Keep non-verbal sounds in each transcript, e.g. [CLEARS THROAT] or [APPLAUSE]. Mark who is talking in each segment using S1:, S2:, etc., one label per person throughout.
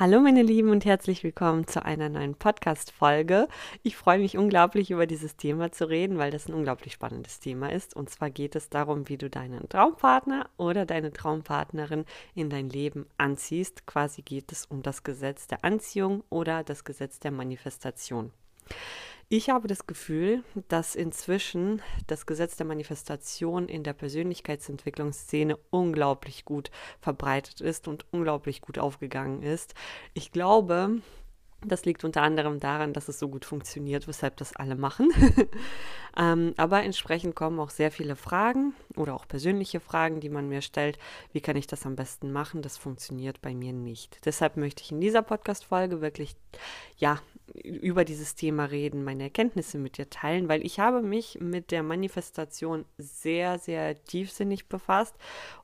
S1: Hallo meine Lieben und herzlich willkommen zu einer neuen Podcast-Folge. Ich freue mich unglaublich über dieses Thema zu reden, weil das ein unglaublich spannendes Thema ist. Und zwar geht es darum, wie du deinen Traumpartner oder deine Traumpartnerin in dein Leben anziehst. Quasi geht es um das Gesetz der Anziehung oder das Gesetz der Manifestation. Ich habe das Gefühl, dass inzwischen das Gesetz der Manifestation in der Persönlichkeitsentwicklungsszene unglaublich gut verbreitet ist und unglaublich gut aufgegangen ist. Ich glaube, das liegt unter anderem daran, dass es so gut funktioniert, weshalb das alle machen. [LAUGHS] ähm, aber entsprechend kommen auch sehr viele Fragen oder auch persönliche Fragen, die man mir stellt. Wie kann ich das am besten machen? Das funktioniert bei mir nicht. Deshalb möchte ich in dieser Podcast-Folge wirklich, ja, über dieses Thema reden, meine Erkenntnisse mit dir teilen, weil ich habe mich mit der Manifestation sehr, sehr tiefsinnig befasst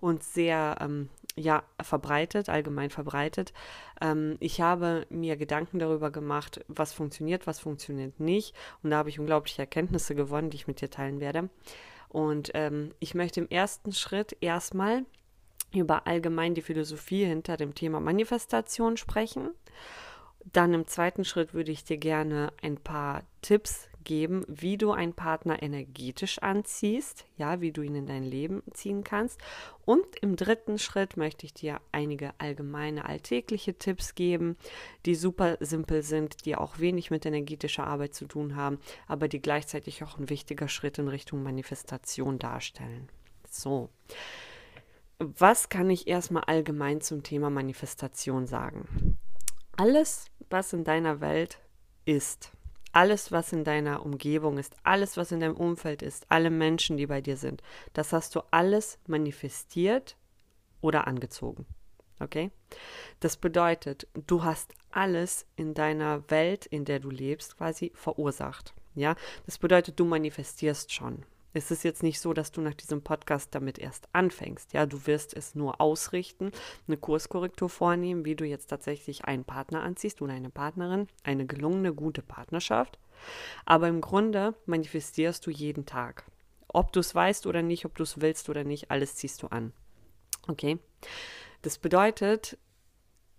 S1: und sehr ähm, ja, verbreitet, allgemein verbreitet. Ähm, ich habe mir Gedanken darüber gemacht, was funktioniert, was funktioniert nicht. Und da habe ich unglaubliche Erkenntnisse gewonnen, die ich mit dir teilen werde. Und ähm, ich möchte im ersten Schritt erstmal über allgemein die Philosophie hinter dem Thema Manifestation sprechen. Dann im zweiten Schritt würde ich dir gerne ein paar Tipps geben, wie du einen Partner energetisch anziehst, ja, wie du ihn in dein Leben ziehen kannst. Und im dritten Schritt möchte ich dir einige allgemeine alltägliche Tipps geben, die super simpel sind, die auch wenig mit energetischer Arbeit zu tun haben, aber die gleichzeitig auch ein wichtiger Schritt in Richtung Manifestation darstellen. So. Was kann ich erstmal allgemein zum Thema Manifestation sagen? Alles, was in deiner Welt ist, alles, was in deiner Umgebung ist, alles, was in deinem Umfeld ist, alle Menschen, die bei dir sind, das hast du alles manifestiert oder angezogen. Okay? Das bedeutet, du hast alles in deiner Welt, in der du lebst, quasi verursacht. Ja? Das bedeutet, du manifestierst schon. Es ist jetzt nicht so, dass du nach diesem Podcast damit erst anfängst. Ja, du wirst es nur ausrichten, eine Kurskorrektur vornehmen, wie du jetzt tatsächlich einen Partner anziehst oder eine Partnerin, eine gelungene, gute Partnerschaft. Aber im Grunde manifestierst du jeden Tag. Ob du es weißt oder nicht, ob du es willst oder nicht, alles ziehst du an. Okay? Das bedeutet,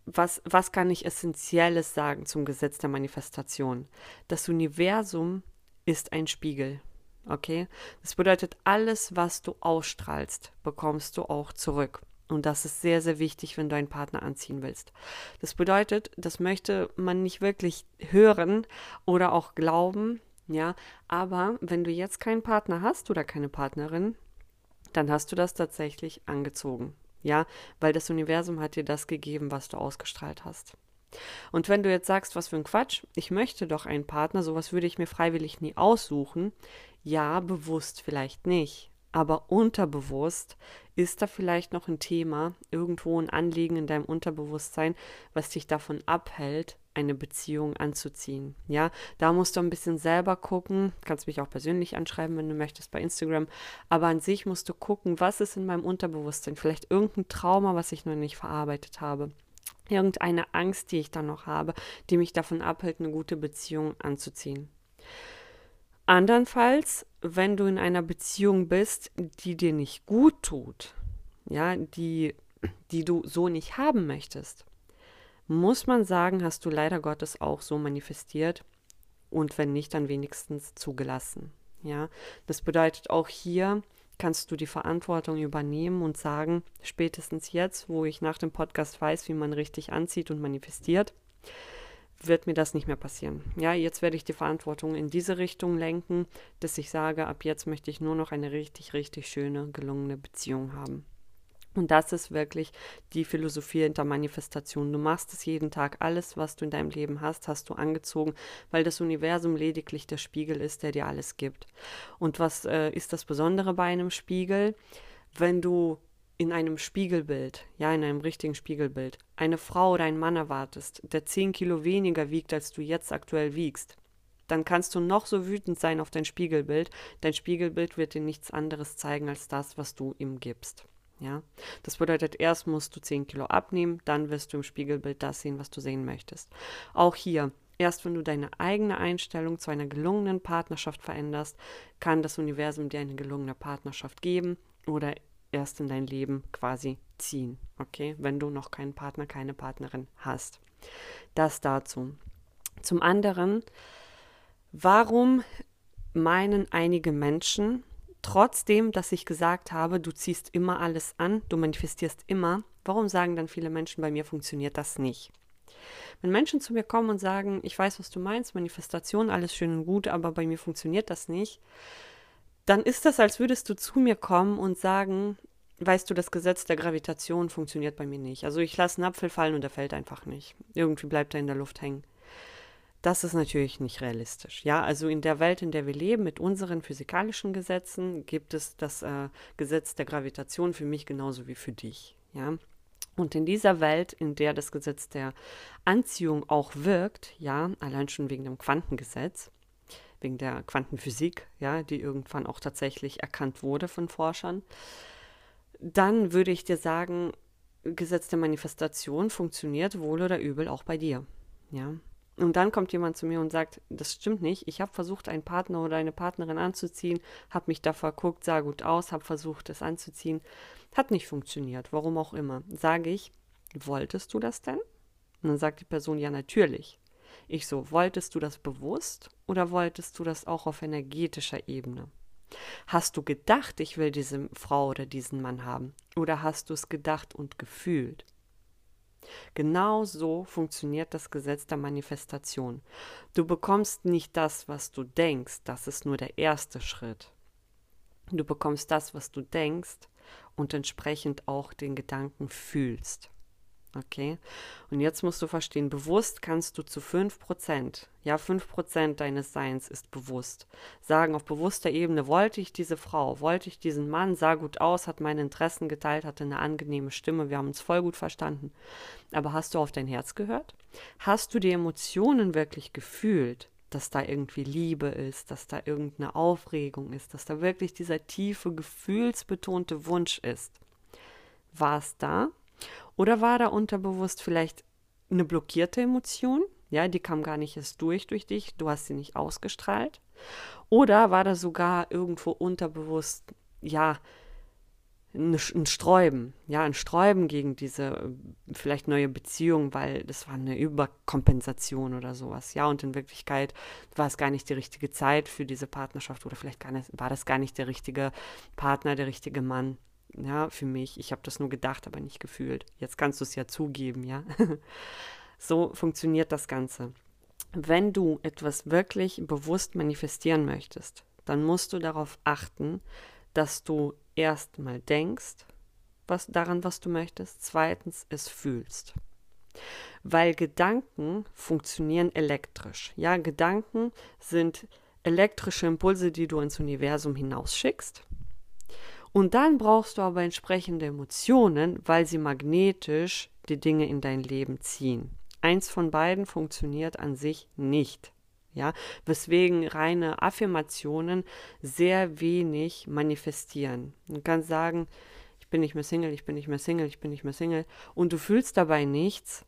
S1: was, was kann ich Essentielles sagen zum Gesetz der Manifestation? Das Universum ist ein Spiegel. Okay? Das bedeutet, alles, was du ausstrahlst, bekommst du auch zurück. Und das ist sehr, sehr wichtig, wenn du einen Partner anziehen willst. Das bedeutet, das möchte man nicht wirklich hören oder auch glauben, ja. Aber wenn du jetzt keinen Partner hast oder keine Partnerin, dann hast du das tatsächlich angezogen. Ja, weil das Universum hat dir das gegeben, was du ausgestrahlt hast. Und wenn du jetzt sagst, was für ein Quatsch, ich möchte doch einen Partner, sowas würde ich mir freiwillig nie aussuchen. Ja, bewusst vielleicht nicht, aber unterbewusst ist da vielleicht noch ein Thema, irgendwo ein Anliegen in deinem Unterbewusstsein, was dich davon abhält, eine Beziehung anzuziehen. Ja, da musst du ein bisschen selber gucken. Kannst mich auch persönlich anschreiben, wenn du möchtest bei Instagram. Aber an sich musst du gucken, was ist in meinem Unterbewusstsein. Vielleicht irgendein Trauma, was ich noch nicht verarbeitet habe irgendeine Angst, die ich dann noch habe, die mich davon abhält, eine gute Beziehung anzuziehen. Andernfalls, wenn du in einer Beziehung bist, die dir nicht gut tut, ja, die, die du so nicht haben möchtest, muss man sagen, hast du leider Gottes auch so manifestiert und wenn nicht, dann wenigstens zugelassen. Ja, das bedeutet auch hier, kannst du die Verantwortung übernehmen und sagen, spätestens jetzt, wo ich nach dem Podcast weiß, wie man richtig anzieht und manifestiert, wird mir das nicht mehr passieren. Ja, jetzt werde ich die Verantwortung in diese Richtung lenken, dass ich sage, ab jetzt möchte ich nur noch eine richtig, richtig schöne, gelungene Beziehung haben. Und das ist wirklich die Philosophie hinter Manifestation. Du machst es jeden Tag. Alles, was du in deinem Leben hast, hast du angezogen, weil das Universum lediglich der Spiegel ist, der dir alles gibt. Und was äh, ist das Besondere bei einem Spiegel? Wenn du in einem Spiegelbild, ja, in einem richtigen Spiegelbild, eine Frau oder einen Mann erwartest, der zehn Kilo weniger wiegt, als du jetzt aktuell wiegst, dann kannst du noch so wütend sein auf dein Spiegelbild. Dein Spiegelbild wird dir nichts anderes zeigen als das, was du ihm gibst. Ja, das bedeutet, erst musst du 10 Kilo abnehmen, dann wirst du im Spiegelbild das sehen, was du sehen möchtest. Auch hier, erst wenn du deine eigene Einstellung zu einer gelungenen Partnerschaft veränderst, kann das Universum dir eine gelungene Partnerschaft geben oder erst in dein Leben quasi ziehen, okay, wenn du noch keinen Partner, keine Partnerin hast. Das dazu. Zum anderen, warum meinen einige Menschen, trotzdem, dass ich gesagt habe, du ziehst immer alles an, du manifestierst immer, warum sagen dann viele Menschen, bei mir funktioniert das nicht? Wenn Menschen zu mir kommen und sagen, ich weiß, was du meinst, Manifestation, alles schön und gut, aber bei mir funktioniert das nicht, dann ist das, als würdest du zu mir kommen und sagen, weißt du, das Gesetz der Gravitation funktioniert bei mir nicht. Also ich lasse einen Apfel fallen und er fällt einfach nicht. Irgendwie bleibt er in der Luft hängen. Das ist natürlich nicht realistisch. Ja, also in der Welt, in der wir leben, mit unseren physikalischen Gesetzen, gibt es das äh, Gesetz der Gravitation für mich genauso wie für dich. Ja, und in dieser Welt, in der das Gesetz der Anziehung auch wirkt, ja, allein schon wegen dem Quantengesetz, wegen der Quantenphysik, ja, die irgendwann auch tatsächlich erkannt wurde von Forschern, dann würde ich dir sagen, Gesetz der Manifestation funktioniert wohl oder übel auch bei dir. Ja. Und dann kommt jemand zu mir und sagt, das stimmt nicht, ich habe versucht, einen Partner oder eine Partnerin anzuziehen, habe mich da verguckt, sah gut aus, habe versucht, es anzuziehen, hat nicht funktioniert, warum auch immer. Sage ich, wolltest du das denn? Und dann sagt die Person, ja, natürlich. Ich so, wolltest du das bewusst oder wolltest du das auch auf energetischer Ebene? Hast du gedacht, ich will diese Frau oder diesen Mann haben? Oder hast du es gedacht und gefühlt? Genau so funktioniert das Gesetz der Manifestation. Du bekommst nicht das, was du denkst, das ist nur der erste Schritt. Du bekommst das, was du denkst und entsprechend auch den Gedanken fühlst. Okay? Und jetzt musst du verstehen, bewusst kannst du zu 5%, ja, 5% deines Seins ist bewusst. Sagen, auf bewusster Ebene wollte ich diese Frau, wollte ich diesen Mann, sah gut aus, hat meine Interessen geteilt, hatte eine angenehme Stimme, wir haben uns voll gut verstanden. Aber hast du auf dein Herz gehört? Hast du die Emotionen wirklich gefühlt? dass da irgendwie Liebe ist, dass da irgendeine Aufregung ist, dass da wirklich dieser tiefe, gefühlsbetonte Wunsch ist. War es da? Oder war da unterbewusst vielleicht eine blockierte Emotion? Ja, die kam gar nicht erst durch durch dich, du hast sie nicht ausgestrahlt. Oder war da sogar irgendwo unterbewusst, ja, ein Sträuben, ja, ein Sträuben gegen diese äh, vielleicht neue Beziehung, weil das war eine Überkompensation oder sowas, ja, und in Wirklichkeit war es gar nicht die richtige Zeit für diese Partnerschaft oder vielleicht nicht, war das gar nicht der richtige Partner, der richtige Mann ja, für mich. Ich habe das nur gedacht, aber nicht gefühlt. Jetzt kannst du es ja zugeben, ja. [LAUGHS] so funktioniert das Ganze. Wenn du etwas wirklich bewusst manifestieren möchtest, dann musst du darauf achten, dass du erstmal denkst, was daran, was du möchtest, zweitens es fühlst. Weil Gedanken funktionieren elektrisch. Ja, Gedanken sind elektrische Impulse, die du ins Universum hinausschickst. Und dann brauchst du aber entsprechende Emotionen, weil sie magnetisch die Dinge in dein Leben ziehen. Eins von beiden funktioniert an sich nicht. Ja, weswegen reine Affirmationen sehr wenig manifestieren. Du kannst sagen, ich bin nicht mehr Single, ich bin nicht mehr Single, ich bin nicht mehr Single und du fühlst dabei nichts,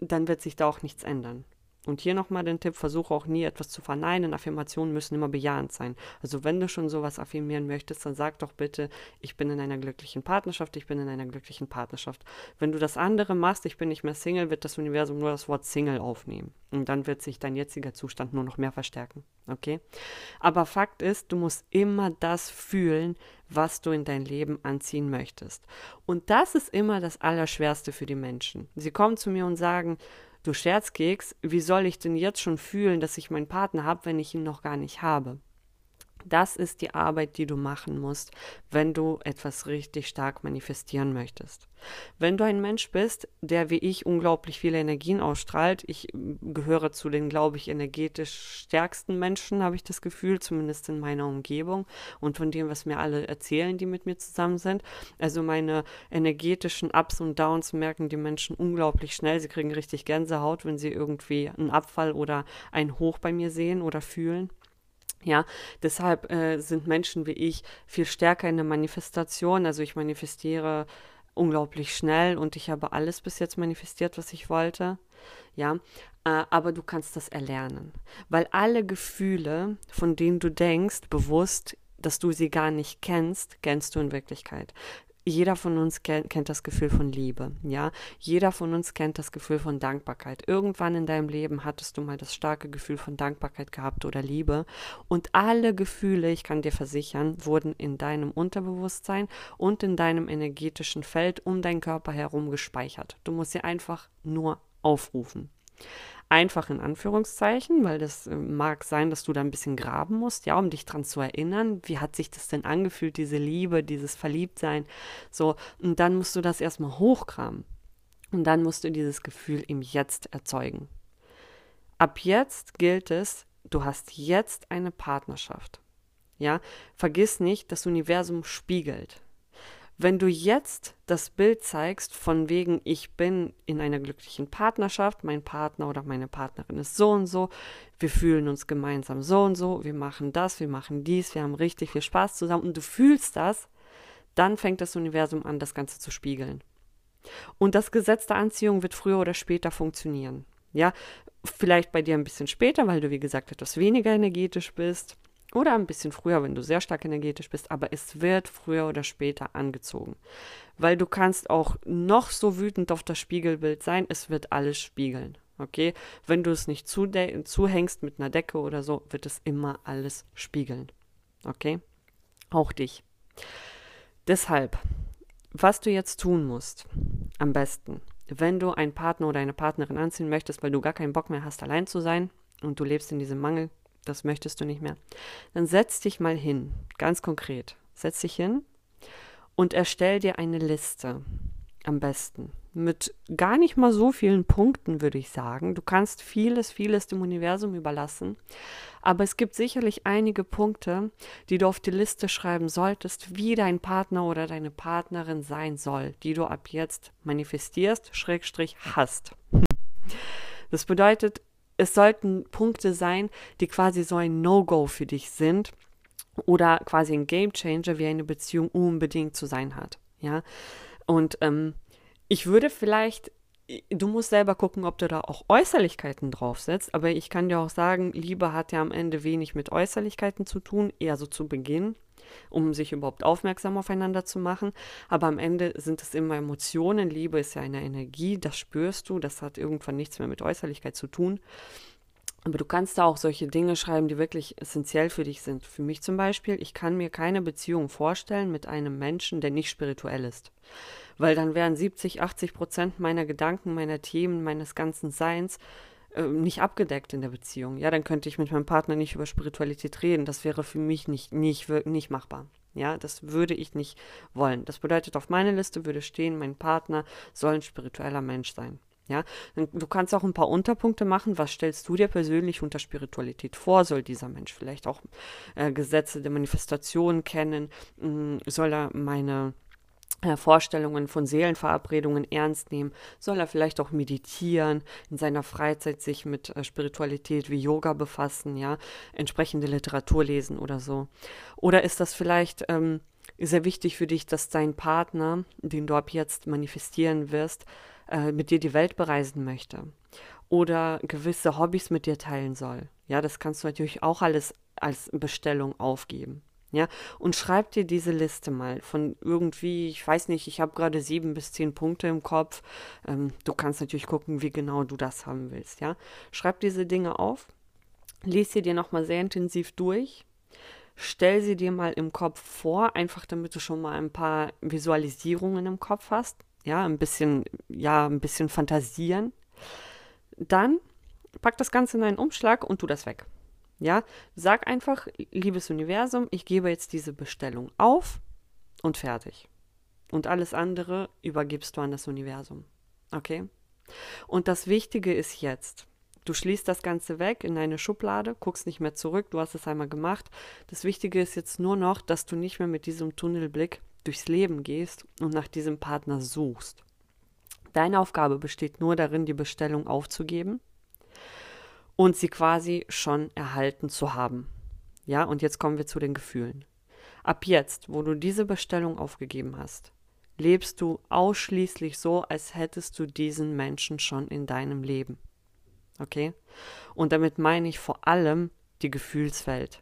S1: dann wird sich da auch nichts ändern. Und hier nochmal den Tipp, versuche auch nie etwas zu verneinen. Affirmationen müssen immer bejahend sein. Also wenn du schon sowas affirmieren möchtest, dann sag doch bitte, ich bin in einer glücklichen Partnerschaft, ich bin in einer glücklichen Partnerschaft. Wenn du das andere machst, ich bin nicht mehr Single, wird das Universum nur das Wort Single aufnehmen. Und dann wird sich dein jetziger Zustand nur noch mehr verstärken. Okay? Aber Fakt ist, du musst immer das fühlen, was du in dein Leben anziehen möchtest. Und das ist immer das Allerschwerste für die Menschen. Sie kommen zu mir und sagen, Du Scherzkeks, wie soll ich denn jetzt schon fühlen, dass ich meinen Partner habe, wenn ich ihn noch gar nicht habe? Das ist die Arbeit, die du machen musst, wenn du etwas richtig stark manifestieren möchtest. Wenn du ein Mensch bist, der wie ich unglaublich viele Energien ausstrahlt, ich gehöre zu den, glaube ich, energetisch stärksten Menschen, habe ich das Gefühl, zumindest in meiner Umgebung und von dem, was mir alle erzählen, die mit mir zusammen sind. Also meine energetischen Ups und Downs merken die Menschen unglaublich schnell. Sie kriegen richtig Gänsehaut, wenn sie irgendwie einen Abfall oder ein Hoch bei mir sehen oder fühlen. Ja, deshalb äh, sind Menschen wie ich viel stärker in der Manifestation. Also ich manifestiere unglaublich schnell und ich habe alles bis jetzt manifestiert, was ich wollte. Ja, äh, aber du kannst das erlernen, weil alle Gefühle, von denen du denkst, bewusst, dass du sie gar nicht kennst, kennst du in Wirklichkeit jeder von uns kennt, das Gefühl von Liebe, ja. Jeder von uns kennt das Gefühl von Dankbarkeit. Irgendwann in deinem Leben hattest du mal das starke Gefühl von Dankbarkeit gehabt oder Liebe. Und alle Gefühle, ich kann dir versichern, wurden in deinem Unterbewusstsein und in deinem energetischen Feld um deinen Körper herum gespeichert. Du musst sie einfach nur aufrufen einfach in Anführungszeichen, weil das äh, mag sein, dass du da ein bisschen graben musst, ja, um dich dran zu erinnern, wie hat sich das denn angefühlt, diese Liebe, dieses Verliebtsein, so, und dann musst du das erstmal hochkramen. Und dann musst du dieses Gefühl im Jetzt erzeugen. Ab jetzt gilt es, du hast jetzt eine Partnerschaft. Ja, vergiss nicht, das Universum spiegelt. Wenn du jetzt das Bild zeigst, von wegen, ich bin in einer glücklichen Partnerschaft, mein Partner oder meine Partnerin ist so und so, wir fühlen uns gemeinsam so und so, wir machen das, wir machen dies, wir haben richtig viel Spaß zusammen und du fühlst das, dann fängt das Universum an, das Ganze zu spiegeln. Und das Gesetz der Anziehung wird früher oder später funktionieren. Ja, vielleicht bei dir ein bisschen später, weil du, wie gesagt, etwas weniger energetisch bist. Oder ein bisschen früher, wenn du sehr stark energetisch bist, aber es wird früher oder später angezogen. Weil du kannst auch noch so wütend auf das Spiegelbild sein, es wird alles spiegeln. Okay? Wenn du es nicht zuhängst mit einer Decke oder so, wird es immer alles spiegeln. Okay? Auch dich. Deshalb, was du jetzt tun musst, am besten, wenn du einen Partner oder eine Partnerin anziehen möchtest, weil du gar keinen Bock mehr hast, allein zu sein und du lebst in diesem Mangel, das möchtest du nicht mehr, dann setz dich mal hin, ganz konkret. Setz dich hin und erstell dir eine Liste am besten mit gar nicht mal so vielen Punkten, würde ich sagen. Du kannst vieles, vieles dem Universum überlassen, aber es gibt sicherlich einige Punkte, die du auf die Liste schreiben solltest, wie dein Partner oder deine Partnerin sein soll, die du ab jetzt manifestierst, Schrägstrich hast. Das bedeutet, es sollten Punkte sein, die quasi so ein No-Go für dich sind oder quasi ein Game Changer, wie eine Beziehung unbedingt zu sein hat. Ja, und ähm, ich würde vielleicht, du musst selber gucken, ob du da auch Äußerlichkeiten draufsetzt, aber ich kann dir auch sagen, Liebe hat ja am Ende wenig mit Äußerlichkeiten zu tun, eher so zu Beginn um sich überhaupt aufmerksam aufeinander zu machen. Aber am Ende sind es immer Emotionen. Liebe ist ja eine Energie, das spürst du. Das hat irgendwann nichts mehr mit Äußerlichkeit zu tun. Aber du kannst da auch solche Dinge schreiben, die wirklich essentiell für dich sind. Für mich zum Beispiel, ich kann mir keine Beziehung vorstellen mit einem Menschen, der nicht spirituell ist. Weil dann wären 70, 80 Prozent meiner Gedanken, meiner Themen, meines ganzen Seins äh, nicht abgedeckt in der Beziehung. Ja, dann könnte ich mit meinem Partner nicht über Spiritualität reden. Das wäre für mich nicht, nicht, nicht machbar. Ja, das würde ich nicht wollen. Das bedeutet, auf meiner Liste würde stehen, mein Partner soll ein spiritueller Mensch sein. Ja, du kannst auch ein paar Unterpunkte machen. Was stellst du dir persönlich unter Spiritualität vor? Soll dieser Mensch vielleicht auch äh, Gesetze der Manifestation kennen? Mm, soll er meine Vorstellungen von Seelenverabredungen ernst nehmen? Soll er vielleicht auch meditieren, in seiner Freizeit sich mit äh, Spiritualität wie Yoga befassen, ja, entsprechende Literatur lesen oder so? Oder ist das vielleicht ähm, sehr wichtig für dich, dass dein Partner, den du ab jetzt manifestieren wirst, äh, mit dir die Welt bereisen möchte? Oder gewisse Hobbys mit dir teilen soll? Ja, das kannst du natürlich auch alles als Bestellung aufgeben. Ja, und schreib dir diese Liste mal von irgendwie, ich weiß nicht, ich habe gerade sieben bis zehn Punkte im Kopf. Ähm, du kannst natürlich gucken, wie genau du das haben willst. Ja, schreib diese Dinge auf, lies sie dir nochmal sehr intensiv durch, stell sie dir mal im Kopf vor, einfach damit du schon mal ein paar Visualisierungen im Kopf hast. Ja, ein bisschen, ja, ein bisschen fantasieren. Dann pack das Ganze in einen Umschlag und tu das weg. Ja, sag einfach, liebes Universum, ich gebe jetzt diese Bestellung auf und fertig. Und alles andere übergibst du an das Universum. Okay? Und das Wichtige ist jetzt, du schließt das Ganze weg in eine Schublade, guckst nicht mehr zurück, du hast es einmal gemacht. Das Wichtige ist jetzt nur noch, dass du nicht mehr mit diesem Tunnelblick durchs Leben gehst und nach diesem Partner suchst. Deine Aufgabe besteht nur darin, die Bestellung aufzugeben und sie quasi schon erhalten zu haben. Ja, und jetzt kommen wir zu den Gefühlen. Ab jetzt, wo du diese Bestellung aufgegeben hast, lebst du ausschließlich so, als hättest du diesen Menschen schon in deinem Leben. Okay? Und damit meine ich vor allem die Gefühlswelt.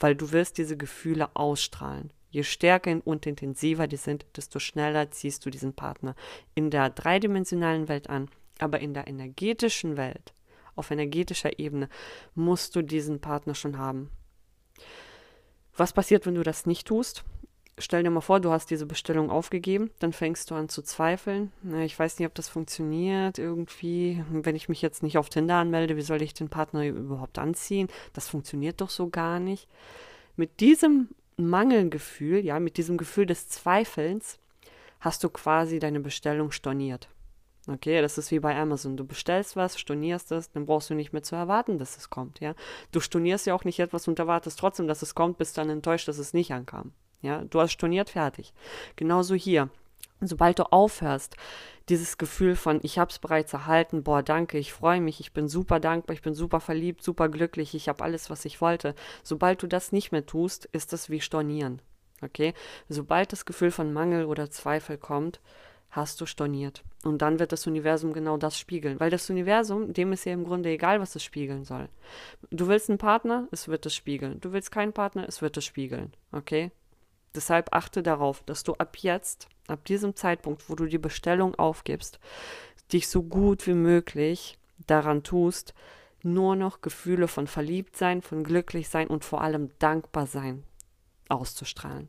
S1: weil du wirst diese Gefühle ausstrahlen. Je stärker und intensiver die sind, desto schneller ziehst du diesen Partner in der dreidimensionalen Welt an. Aber in der energetischen Welt, auf energetischer Ebene, musst du diesen Partner schon haben. Was passiert, wenn du das nicht tust? Stell dir mal vor, du hast diese Bestellung aufgegeben, dann fängst du an zu zweifeln. Ich weiß nicht, ob das funktioniert irgendwie. Wenn ich mich jetzt nicht auf Tinder anmelde, wie soll ich den Partner überhaupt anziehen? Das funktioniert doch so gar nicht. Mit diesem Mangelgefühl, ja, mit diesem Gefühl des Zweifelns, hast du quasi deine Bestellung storniert. Okay, das ist wie bei Amazon. Du bestellst was, stornierst es, dann brauchst du nicht mehr zu erwarten, dass es kommt, ja. Du stornierst ja auch nicht etwas und erwartest trotzdem, dass es kommt, bist dann enttäuscht, dass es nicht ankam. Ja, du hast storniert, fertig. Genauso hier. Sobald du aufhörst, dieses Gefühl von, ich habe es bereits erhalten, boah, danke, ich freue mich, ich bin super dankbar, ich bin super verliebt, super glücklich, ich habe alles, was ich wollte. Sobald du das nicht mehr tust, ist das wie Stornieren. Okay? Sobald das Gefühl von Mangel oder Zweifel kommt, hast du storniert. Und dann wird das Universum genau das spiegeln. Weil das Universum, dem ist ja im Grunde egal, was es spiegeln soll. Du willst einen Partner, es wird es spiegeln. Du willst keinen Partner, es wird es spiegeln. Okay? Deshalb achte darauf, dass du ab jetzt, ab diesem Zeitpunkt, wo du die Bestellung aufgibst, dich so gut wie möglich daran tust, nur noch Gefühle von Verliebtsein, von Glücklichsein und vor allem Dankbarsein auszustrahlen.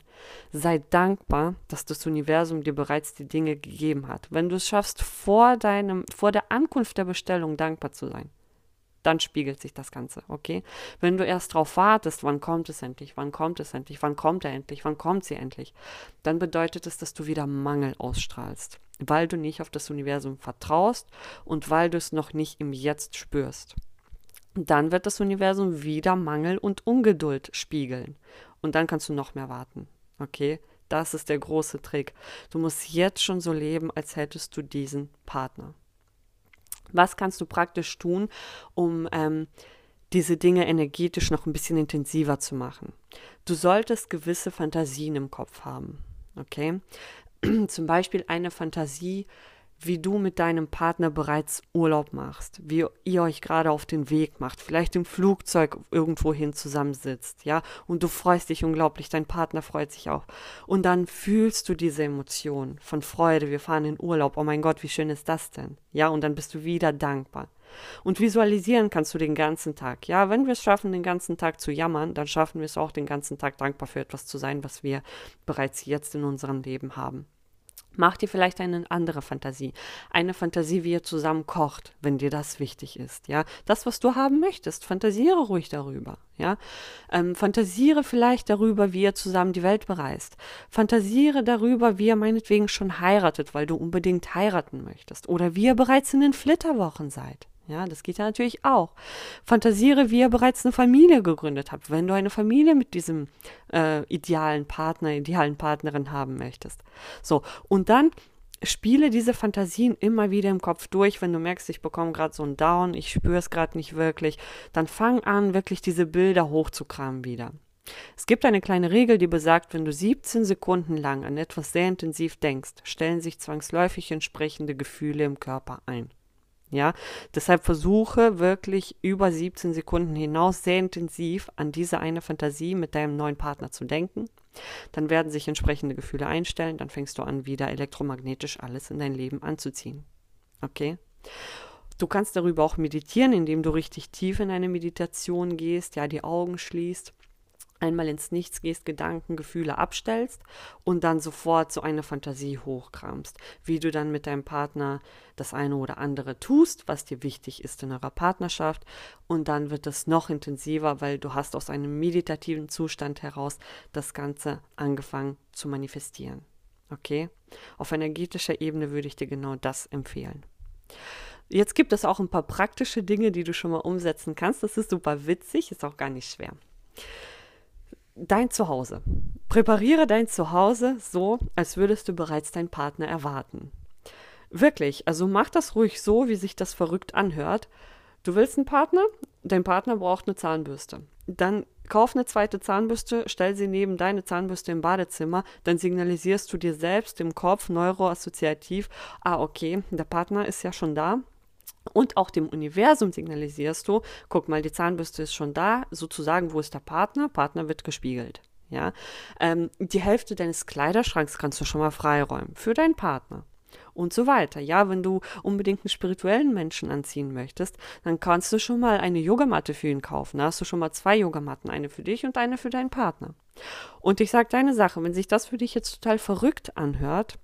S1: Sei dankbar, dass das Universum dir bereits die Dinge gegeben hat. Wenn du es schaffst, vor deinem, vor der Ankunft der Bestellung dankbar zu sein, dann spiegelt sich das Ganze, okay? Wenn du erst darauf wartest, wann kommt es endlich, wann kommt es endlich, wann kommt er endlich, wann kommt sie endlich, dann bedeutet es, dass du wieder Mangel ausstrahlst, weil du nicht auf das Universum vertraust und weil du es noch nicht im Jetzt spürst. Dann wird das Universum wieder Mangel und Ungeduld spiegeln und dann kannst du noch mehr warten, okay? Das ist der große Trick. Du musst jetzt schon so leben, als hättest du diesen Partner. Was kannst du praktisch tun, um ähm, diese Dinge energetisch noch ein bisschen intensiver zu machen? Du solltest gewisse Fantasien im Kopf haben. Okay? [CLEARS THROAT] Zum Beispiel eine Fantasie, wie du mit deinem Partner bereits Urlaub machst, wie ihr euch gerade auf den Weg macht, vielleicht im Flugzeug irgendwohin zusammensitzt, ja, und du freust dich unglaublich, dein Partner freut sich auch. Und dann fühlst du diese Emotion von Freude, wir fahren in Urlaub, oh mein Gott, wie schön ist das denn? Ja, und dann bist du wieder dankbar. Und visualisieren kannst du den ganzen Tag. Ja, wenn wir es schaffen, den ganzen Tag zu jammern, dann schaffen wir es auch, den ganzen Tag dankbar für etwas zu sein, was wir bereits jetzt in unserem Leben haben. Mach dir vielleicht eine andere Fantasie. Eine Fantasie, wie ihr zusammen kocht, wenn dir das wichtig ist. Ja, das, was du haben möchtest, fantasiere ruhig darüber. Ja, ähm, fantasiere vielleicht darüber, wie ihr zusammen die Welt bereist. Fantasiere darüber, wie ihr meinetwegen schon heiratet, weil du unbedingt heiraten möchtest. Oder wie ihr bereits in den Flitterwochen seid. Ja, das geht ja natürlich auch. Fantasiere, wie ihr bereits eine Familie gegründet habt, wenn du eine Familie mit diesem äh, idealen Partner, idealen Partnerin haben möchtest. So, und dann spiele diese Fantasien immer wieder im Kopf durch, wenn du merkst, ich bekomme gerade so einen Down, ich spüre es gerade nicht wirklich, dann fang an, wirklich diese Bilder hochzukramen wieder. Es gibt eine kleine Regel, die besagt, wenn du 17 Sekunden lang an etwas sehr intensiv denkst, stellen sich zwangsläufig entsprechende Gefühle im Körper ein. Ja, deshalb versuche wirklich über 17 Sekunden hinaus sehr intensiv an diese eine Fantasie mit deinem neuen Partner zu denken. Dann werden sich entsprechende Gefühle einstellen, dann fängst du an, wieder elektromagnetisch alles in dein Leben anzuziehen. Okay? Du kannst darüber auch meditieren, indem du richtig tief in eine Meditation gehst, ja, die Augen schließt einmal ins Nichts gehst, Gedanken, Gefühle abstellst und dann sofort so eine Fantasie hochkramst, wie du dann mit deinem Partner das eine oder andere tust, was dir wichtig ist in eurer Partnerschaft und dann wird es noch intensiver, weil du hast aus einem meditativen Zustand heraus das Ganze angefangen zu manifestieren. Okay? Auf energetischer Ebene würde ich dir genau das empfehlen. Jetzt gibt es auch ein paar praktische Dinge, die du schon mal umsetzen kannst. Das ist super witzig, ist auch gar nicht schwer dein Zuhause. Präpariere dein Zuhause so, als würdest du bereits deinen Partner erwarten. Wirklich, also mach das ruhig so, wie sich das verrückt anhört. Du willst einen Partner? Dein Partner braucht eine Zahnbürste. Dann kauf eine zweite Zahnbürste, stell sie neben deine Zahnbürste im Badezimmer, dann signalisierst du dir selbst im Kopf neuroassoziativ, ah okay, der Partner ist ja schon da, Und auch dem Universum signalisierst du, guck mal, die Zahnbürste ist schon da, sozusagen, wo ist der Partner? Partner wird gespiegelt. Ja, ähm, die Hälfte deines Kleiderschranks kannst du schon mal freiräumen für deinen Partner und so weiter. Ja, wenn du unbedingt einen spirituellen Menschen anziehen möchtest, dann kannst du schon mal eine Yogamatte für ihn kaufen. Da hast du schon mal zwei Yogamatten, eine für dich und eine für deinen Partner. Und ich sage deine Sache, wenn sich das für dich jetzt total verrückt anhört,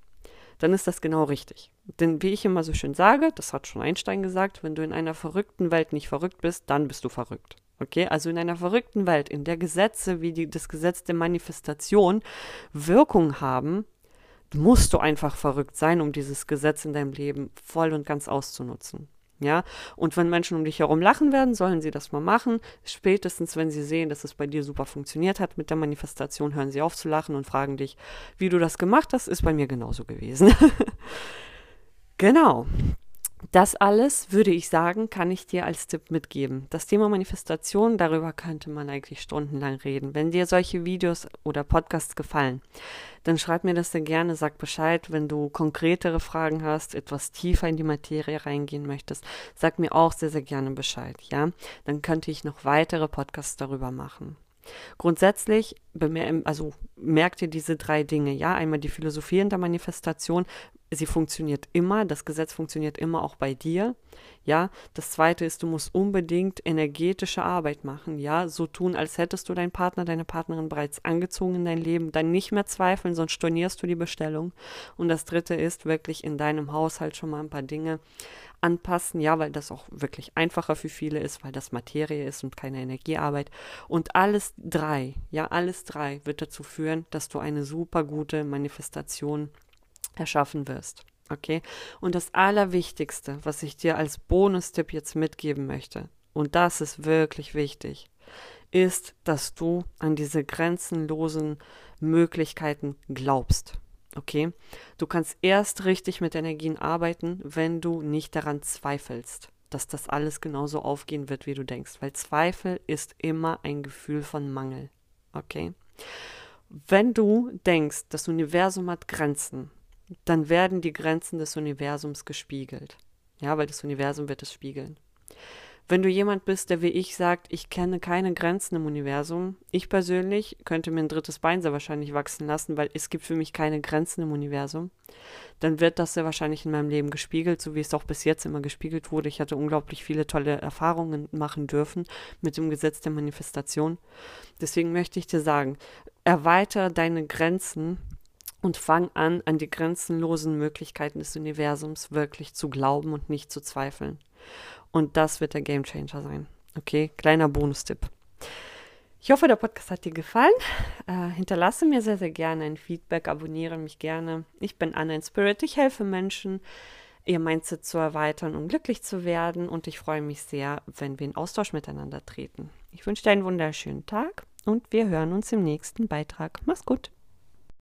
S1: dann ist das genau richtig. Denn wie ich immer so schön sage, das hat schon Einstein gesagt, wenn du in einer verrückten Welt nicht verrückt bist, dann bist du verrückt. Okay, also in einer verrückten Welt, in der Gesetze wie die, das Gesetz der Manifestation Wirkung haben, musst du einfach verrückt sein, um dieses Gesetz in deinem Leben voll und ganz auszunutzen. Ja, und wenn Menschen um dich herum lachen werden, sollen sie das mal machen. Spätestens, wenn sie sehen, dass es bei dir super funktioniert hat mit der Manifestation, hören sie auf zu lachen und fragen dich, wie du das gemacht hast, ist bei mir genauso gewesen. [LAUGHS] genau. Das alles, würde ich sagen, kann ich dir als Tipp mitgeben. Das Thema Manifestation, darüber könnte man eigentlich stundenlang reden. Wenn dir solche Videos oder Podcasts gefallen, dann schreib mir das sehr gerne, sag Bescheid, wenn du konkretere Fragen hast, etwas tiefer in die Materie reingehen möchtest, sag mir auch sehr, sehr gerne Bescheid, ja? Dann könnte ich noch weitere Podcasts darüber machen. Grundsätzlich also merkt ihr diese drei Dinge, ja, einmal die Philosophie in der Manifestation, sie funktioniert immer, das Gesetz funktioniert immer auch bei dir. Ja, das zweite ist, du musst unbedingt energetische Arbeit machen. Ja, so tun, als hättest du deinen Partner, deine Partnerin bereits angezogen in dein Leben, dann nicht mehr zweifeln, sonst stornierst du die Bestellung. Und das dritte ist wirklich in deinem Haushalt schon mal ein paar Dinge anpassen, ja, weil das auch wirklich einfacher für viele ist, weil das Materie ist und keine Energiearbeit. Und alles drei, ja, alles drei wird dazu führen, dass du eine super gute Manifestation erschaffen wirst. Okay? Und das Allerwichtigste, was ich dir als Bonustipp jetzt mitgeben möchte, und das ist wirklich wichtig, ist, dass du an diese grenzenlosen Möglichkeiten glaubst. Okay? Du kannst erst richtig mit Energien arbeiten, wenn du nicht daran zweifelst, dass das alles genauso aufgehen wird, wie du denkst. Weil Zweifel ist immer ein Gefühl von Mangel. Okay? Wenn du denkst, das Universum hat Grenzen, dann werden die Grenzen des Universums gespiegelt. Ja, weil das Universum wird es spiegeln. Wenn du jemand bist, der wie ich sagt, ich kenne keine Grenzen im Universum, ich persönlich könnte mir ein drittes Bein sehr wahrscheinlich wachsen lassen, weil es gibt für mich keine Grenzen im Universum, dann wird das sehr wahrscheinlich in meinem Leben gespiegelt, so wie es auch bis jetzt immer gespiegelt wurde. Ich hatte unglaublich viele tolle Erfahrungen machen dürfen mit dem Gesetz der Manifestation. Deswegen möchte ich dir sagen, erweitere deine Grenzen und fang an, an die grenzenlosen Möglichkeiten des Universums wirklich zu glauben und nicht zu zweifeln. Und das wird der Gamechanger sein. Okay, kleiner Bonustipp. Ich hoffe, der Podcast hat dir gefallen. Äh, hinterlasse mir sehr, sehr gerne ein Feedback, abonniere mich gerne. Ich bin Anna in Spirit. Ich helfe Menschen, ihr Mindset zu erweitern, um glücklich zu werden. Und ich freue mich sehr, wenn wir in Austausch miteinander treten. Ich wünsche dir einen wunderschönen Tag und wir hören uns im nächsten Beitrag. Mach's gut.